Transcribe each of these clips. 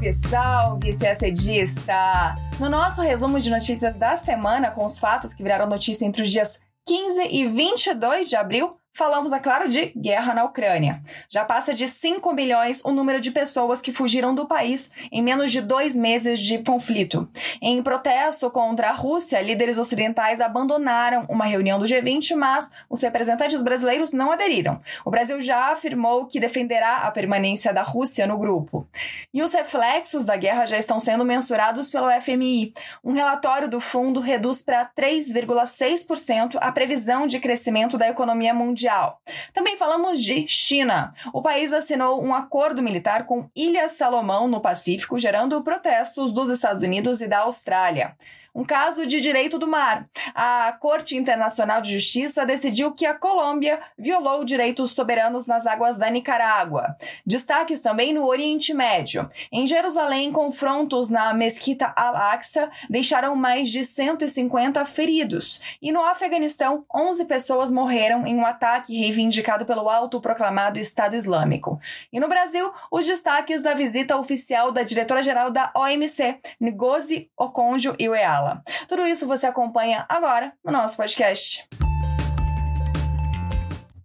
Salve, salve, CACDista! No nosso resumo de notícias da semana, com os fatos que viraram notícia entre os dias 15 e 22 de abril, Falamos, é claro, de guerra na Ucrânia. Já passa de 5 milhões o número de pessoas que fugiram do país em menos de dois meses de conflito. Em protesto contra a Rússia, líderes ocidentais abandonaram uma reunião do G20, mas os representantes brasileiros não aderiram. O Brasil já afirmou que defenderá a permanência da Rússia no grupo. E os reflexos da guerra já estão sendo mensurados pelo FMI. Um relatório do fundo reduz para 3,6% a previsão de crescimento da economia mundial mundial. Também falamos de China. O país assinou um acordo militar com Ilha Salomão, no Pacífico, gerando protestos dos Estados Unidos e da Austrália um caso de direito do mar. A Corte Internacional de Justiça decidiu que a Colômbia violou direitos soberanos nas águas da Nicarágua. Destaques também no Oriente Médio. Em Jerusalém, confrontos na Mesquita Al-Aqsa deixaram mais de 150 feridos. E no Afeganistão, 11 pessoas morreram em um ataque reivindicado pelo autoproclamado Estado Islâmico. E no Brasil, os destaques da visita oficial da diretora-geral da OMC, Ngozi Okonjo-Iweala fala. Tudo isso você acompanha agora no nosso podcast.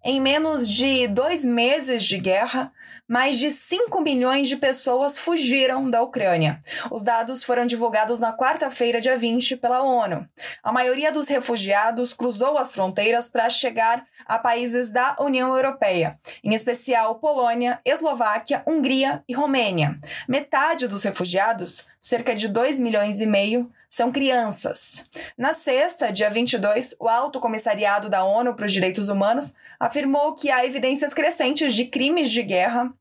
Em menos de dois meses de guerra, mais de 5 milhões de pessoas fugiram da Ucrânia. Os dados foram divulgados na quarta-feira, dia 20, pela ONU. A maioria dos refugiados cruzou as fronteiras para chegar a países da União Europeia, em especial Polônia, Eslováquia, Hungria e Romênia. Metade dos refugiados, cerca de 2 milhões e meio, são crianças. Na sexta, dia 22, o Alto Comissariado da ONU para os Direitos Humanos afirmou que há evidências crescentes de crimes de guerra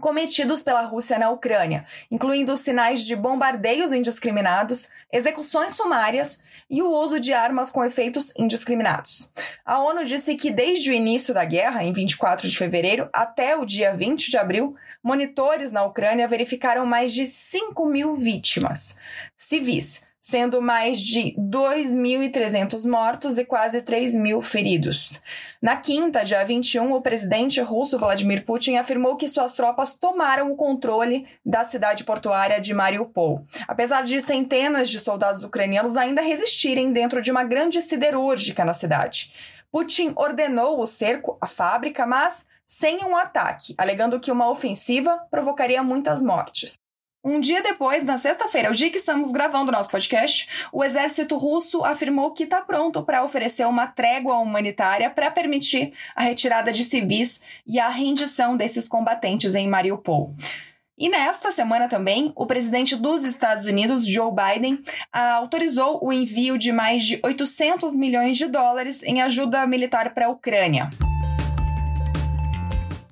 cometidos pela Rússia na Ucrânia, incluindo sinais de bombardeios indiscriminados, execuções sumárias e o uso de armas com efeitos indiscriminados. A ONU disse que desde o início da guerra, em 24 de fevereiro, até o dia 20 de abril, monitores na Ucrânia verificaram mais de 5 mil vítimas civis sendo mais de 2.300 mortos e quase 3 mil feridos. Na quinta, dia 21, o presidente russo Vladimir Putin afirmou que suas tropas tomaram o controle da cidade portuária de Mariupol, apesar de centenas de soldados ucranianos ainda resistirem dentro de uma grande siderúrgica na cidade. Putin ordenou o cerco à fábrica, mas sem um ataque, alegando que uma ofensiva provocaria muitas mortes. Um dia depois, na sexta-feira, o dia que estamos gravando o nosso podcast, o exército russo afirmou que está pronto para oferecer uma trégua humanitária para permitir a retirada de civis e a rendição desses combatentes em Mariupol. E nesta semana também, o presidente dos Estados Unidos, Joe Biden, autorizou o envio de mais de 800 milhões de dólares em ajuda militar para a Ucrânia.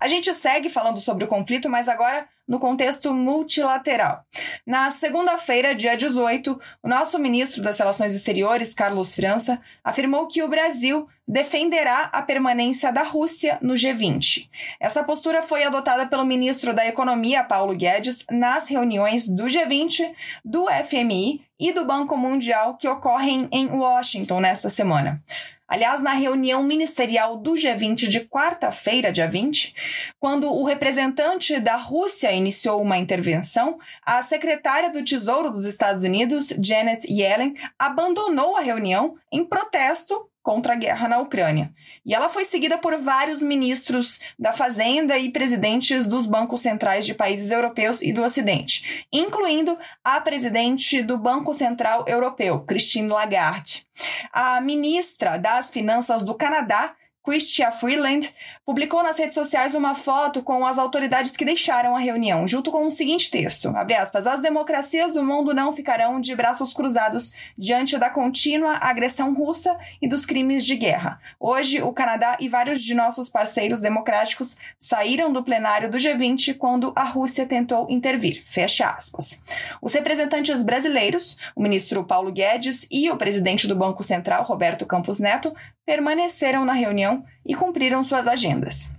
A gente segue falando sobre o conflito, mas agora no contexto multilateral. Na segunda-feira, dia 18, o nosso ministro das Relações Exteriores, Carlos França, afirmou que o Brasil defenderá a permanência da Rússia no G20. Essa postura foi adotada pelo ministro da Economia, Paulo Guedes, nas reuniões do G20, do FMI e do Banco Mundial que ocorrem em Washington nesta semana. Aliás, na reunião ministerial do G20 de quarta-feira, dia 20, quando o representante da Rússia iniciou uma intervenção, a secretária do Tesouro dos Estados Unidos, Janet Yellen, abandonou a reunião em protesto contra a guerra na Ucrânia. E ela foi seguida por vários ministros da Fazenda e presidentes dos bancos centrais de países europeus e do Ocidente, incluindo a presidente do Banco Central Europeu, Christine Lagarde. A ministra das Finanças do Canadá, Chrystia Freeland publicou nas redes sociais uma foto com as autoridades que deixaram a reunião, junto com o seguinte texto: aspas, as democracias do mundo não ficarão de braços cruzados diante da contínua agressão russa e dos crimes de guerra. Hoje, o Canadá e vários de nossos parceiros democráticos saíram do plenário do G20 quando a Rússia tentou intervir. Fecha aspas. Os representantes brasileiros, o ministro Paulo Guedes e o presidente do Banco Central, Roberto Campos Neto, permaneceram na reunião e cumpriram suas agendas.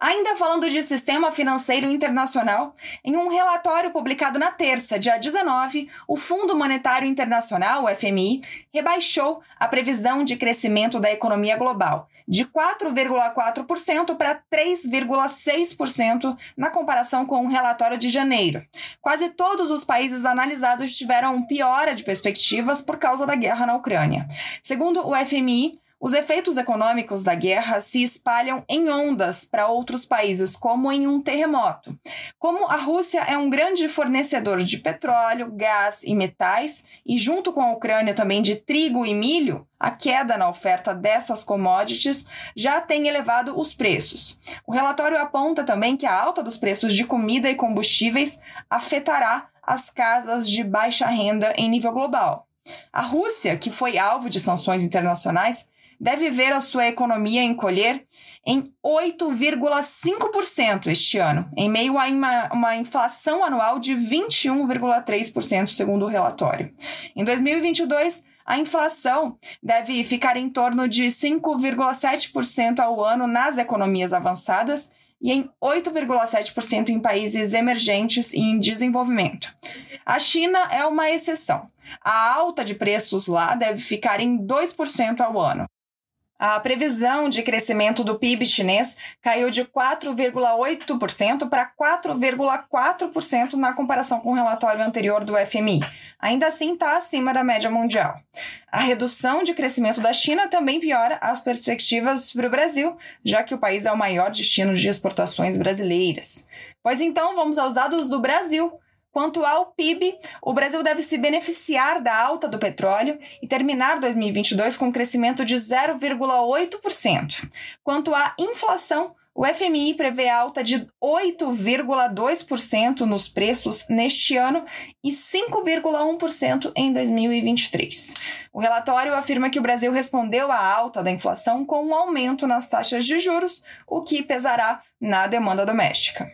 Ainda falando de sistema financeiro internacional, em um relatório publicado na terça, dia 19, o Fundo Monetário Internacional, o FMI, rebaixou a previsão de crescimento da economia global de 4,4% para 3,6% na comparação com o relatório de janeiro. Quase todos os países analisados tiveram piora de perspectivas por causa da guerra na Ucrânia. Segundo o FMI, os efeitos econômicos da guerra se espalham em ondas para outros países, como em um terremoto. Como a Rússia é um grande fornecedor de petróleo, gás e metais, e junto com a Ucrânia também de trigo e milho, a queda na oferta dessas commodities já tem elevado os preços. O relatório aponta também que a alta dos preços de comida e combustíveis afetará as casas de baixa renda em nível global. A Rússia, que foi alvo de sanções internacionais, deve ver a sua economia encolher em 8,5% este ano, em meio a uma, uma inflação anual de 21,3%, segundo o relatório. Em 2022, a inflação deve ficar em torno de 5,7% ao ano nas economias avançadas e em 8,7% em países emergentes e em desenvolvimento. A China é uma exceção. A alta de preços lá deve ficar em 2% ao ano. A previsão de crescimento do PIB chinês caiu de 4,8% para 4,4% na comparação com o relatório anterior do FMI. Ainda assim, está acima da média mundial. A redução de crescimento da China também piora as perspectivas para o Brasil, já que o país é o maior destino de exportações brasileiras. Pois então, vamos aos dados do Brasil. Quanto ao PIB, o Brasil deve se beneficiar da alta do petróleo e terminar 2022 com um crescimento de 0,8%. Quanto à inflação, o FMI prevê alta de 8,2% nos preços neste ano e 5,1% em 2023. O relatório afirma que o Brasil respondeu à alta da inflação com um aumento nas taxas de juros, o que pesará na demanda doméstica.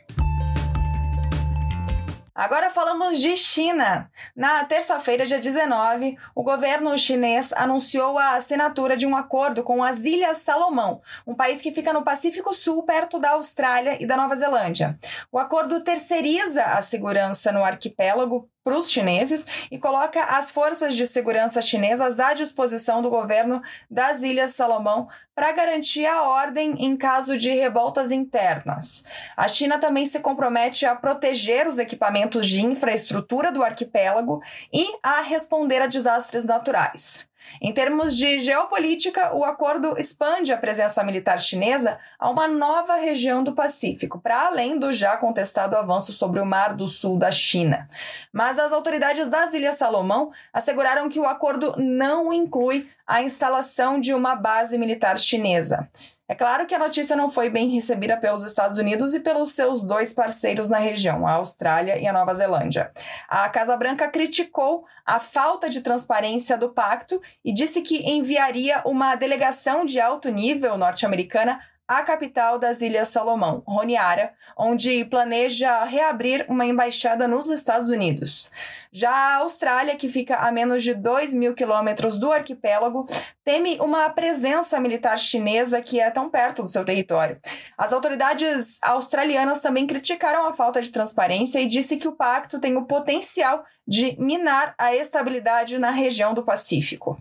Agora falamos de China. Na terça-feira, dia 19, o governo chinês anunciou a assinatura de um acordo com as Ilhas Salomão, um país que fica no Pacífico Sul, perto da Austrália e da Nova Zelândia. O acordo terceiriza a segurança no arquipélago para os chineses e coloca as forças de segurança chinesas à disposição do governo das Ilhas Salomão para garantir a ordem em caso de revoltas internas. A China também se compromete a proteger os equipamentos de infraestrutura do arquipélago e a responder a desastres naturais. Em termos de geopolítica, o acordo expande a presença militar chinesa a uma nova região do Pacífico, para além do já contestado avanço sobre o Mar do Sul da China. Mas as autoridades das Ilhas Salomão asseguraram que o acordo não inclui a instalação de uma base militar chinesa. É claro que a notícia não foi bem recebida pelos Estados Unidos e pelos seus dois parceiros na região, a Austrália e a Nova Zelândia. A Casa Branca criticou a falta de transparência do pacto e disse que enviaria uma delegação de alto nível norte-americana à capital das Ilhas Salomão, Honiara, onde planeja reabrir uma embaixada nos Estados Unidos. Já a Austrália, que fica a menos de 2 mil quilômetros do arquipélago, teme uma presença militar chinesa que é tão perto do seu território. As autoridades australianas também criticaram a falta de transparência e disse que o pacto tem o potencial de minar a estabilidade na região do Pacífico.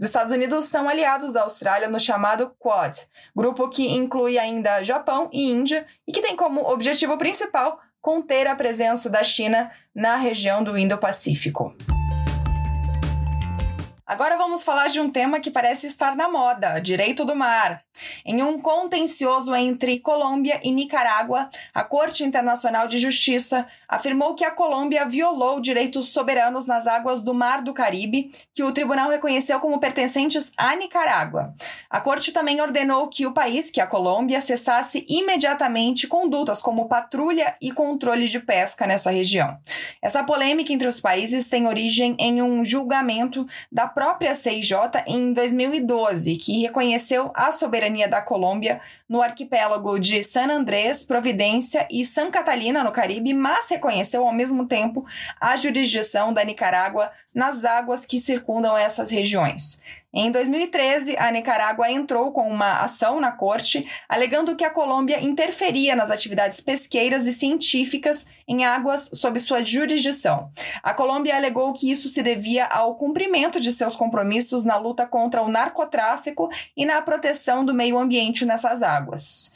Os Estados Unidos são aliados da Austrália no chamado Quad, grupo que inclui ainda Japão e Índia e que tem como objetivo principal conter a presença da China na região do Indo-Pacífico. Agora vamos falar de um tema que parece estar na moda: direito do mar. Em um contencioso entre Colômbia e Nicarágua, a Corte Internacional de Justiça afirmou que a Colômbia violou direitos soberanos nas águas do Mar do Caribe, que o tribunal reconheceu como pertencentes à Nicarágua. A corte também ordenou que o país, que a Colômbia, cessasse imediatamente condutas como patrulha e controle de pesca nessa região. Essa polêmica entre os países tem origem em um julgamento da própria CIJ em 2012, que reconheceu a soberania da Colômbia no arquipélago de San Andrés, Providência e San Catalina, no Caribe, mas reconheceu ao mesmo tempo a jurisdição da Nicarágua nas águas que circundam essas regiões. Em 2013, a Nicarágua entrou com uma ação na corte, alegando que a Colômbia interferia nas atividades pesqueiras e científicas em águas sob sua jurisdição. A Colômbia alegou que isso se devia ao cumprimento de seus compromissos na luta contra o narcotráfico e na proteção do meio ambiente nessas águas.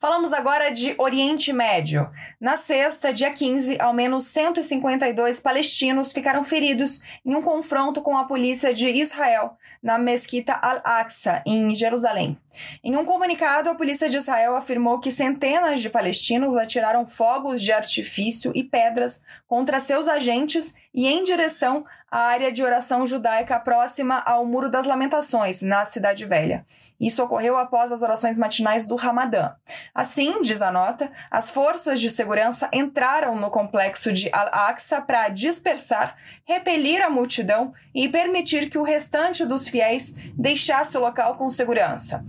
Falamos agora de Oriente Médio. Na sexta, dia 15, ao menos 152 palestinos ficaram feridos em um confronto com a polícia de Israel na mesquita Al-Aqsa, em Jerusalém. Em um comunicado, a polícia de Israel afirmou que centenas de palestinos atiraram fogos de artifício e pedras contra seus agentes e em direção à área de oração judaica próxima ao Muro das Lamentações, na Cidade Velha. Isso ocorreu após as orações matinais do Ramadã. Assim, diz a nota, as forças de segurança entraram no complexo de Al-Aqsa para dispersar, repelir a multidão e permitir que o restante dos fiéis deixasse o local com segurança.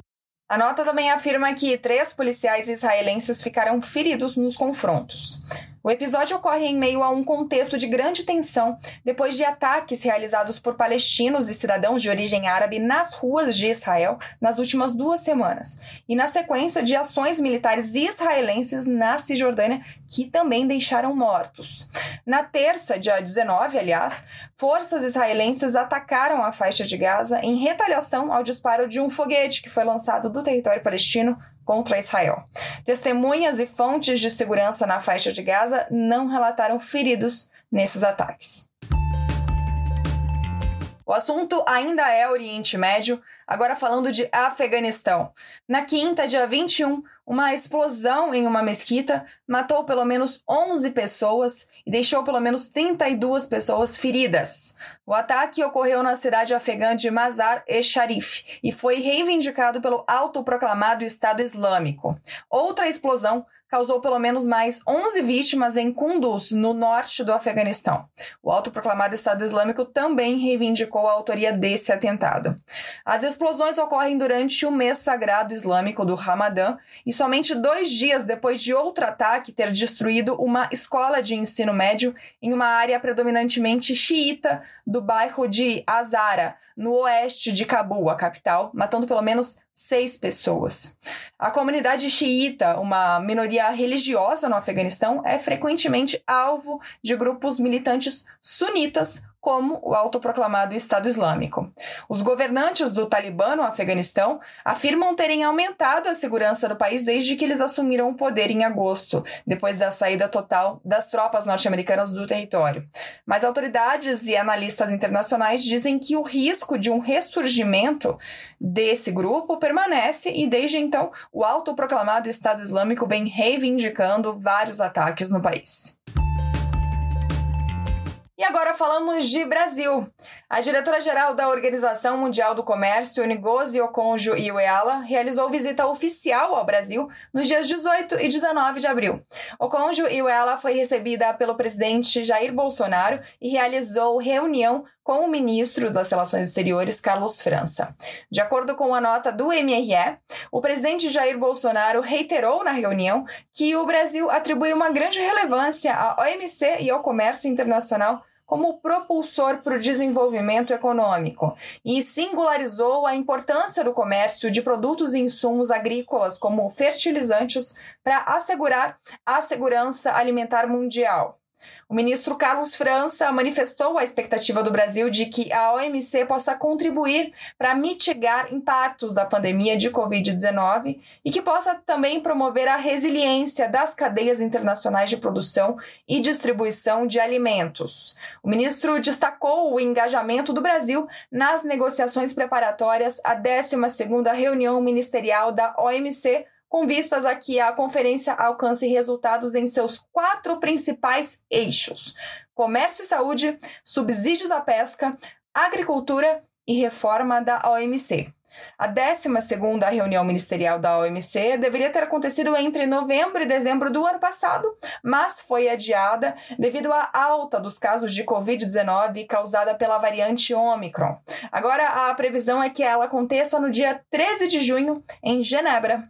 A nota também afirma que três policiais israelenses ficaram feridos nos confrontos. O episódio ocorre em meio a um contexto de grande tensão depois de ataques realizados por palestinos e cidadãos de origem árabe nas ruas de Israel nas últimas duas semanas, e na sequência de ações militares israelenses na Cisjordânia que também deixaram mortos. Na terça, dia 19, aliás, forças israelenses atacaram a faixa de Gaza em retaliação ao disparo de um foguete que foi lançado do território palestino contra Israel. Testemunhas e fontes de segurança na faixa de Gaza não relataram feridos nesses ataques. O assunto ainda é Oriente Médio, agora falando de Afeganistão. Na quinta, dia 21, uma explosão em uma mesquita matou pelo menos 11 pessoas e deixou pelo menos 32 pessoas feridas. O ataque ocorreu na cidade afegã de Mazar-e-Sharif e foi reivindicado pelo autoproclamado Estado Islâmico. Outra explosão causou pelo menos mais 11 vítimas em Kunduz, no norte do Afeganistão. O autoproclamado Estado Islâmico também reivindicou a autoria desse atentado. As explosões ocorrem durante o mês sagrado islâmico do Ramadã e somente dois dias depois de outro ataque ter destruído uma escola de ensino médio em uma área predominantemente xiita do bairro de Azara, no oeste de Cabul, a capital, matando pelo menos seis pessoas. A comunidade xiita, uma minoria religiosa no Afeganistão, é frequentemente alvo de grupos militantes sunitas como o autoproclamado Estado Islâmico. Os governantes do Talibã no Afeganistão afirmam terem aumentado a segurança do país desde que eles assumiram o poder em agosto, depois da saída total das tropas norte-americanas do território. Mas autoridades e analistas internacionais dizem que o risco de um ressurgimento desse grupo permanece e desde então o autoproclamado Estado Islâmico vem reivindicando vários ataques no país. E agora falamos de Brasil. A diretora-geral da Organização Mundial do Comércio, Ngozi Okonjo-Iweala, realizou visita oficial ao Brasil nos dias 18 e 19 de abril. Okonjo-Iweala foi recebida pelo presidente Jair Bolsonaro e realizou reunião com o ministro das Relações Exteriores, Carlos França. De acordo com a nota do MRE, o presidente Jair Bolsonaro reiterou na reunião que o Brasil atribui uma grande relevância à OMC e ao comércio internacional como propulsor para o desenvolvimento econômico e singularizou a importância do comércio de produtos e insumos agrícolas como fertilizantes para assegurar a segurança alimentar mundial. O ministro Carlos França manifestou a expectativa do Brasil de que a OMC possa contribuir para mitigar impactos da pandemia de Covid-19 e que possa também promover a resiliência das cadeias internacionais de produção e distribuição de alimentos. O ministro destacou o engajamento do Brasil nas negociações preparatórias à 12ª reunião ministerial da OMC com vistas a que a conferência alcance resultados em seus quatro principais eixos: comércio e saúde, subsídios à pesca, agricultura e reforma da OMC. A 12 reunião ministerial da OMC deveria ter acontecido entre novembro e dezembro do ano passado, mas foi adiada devido à alta dos casos de Covid-19 causada pela variante Omicron. Agora, a previsão é que ela aconteça no dia 13 de junho, em Genebra,